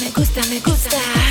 me gusta, me gusta.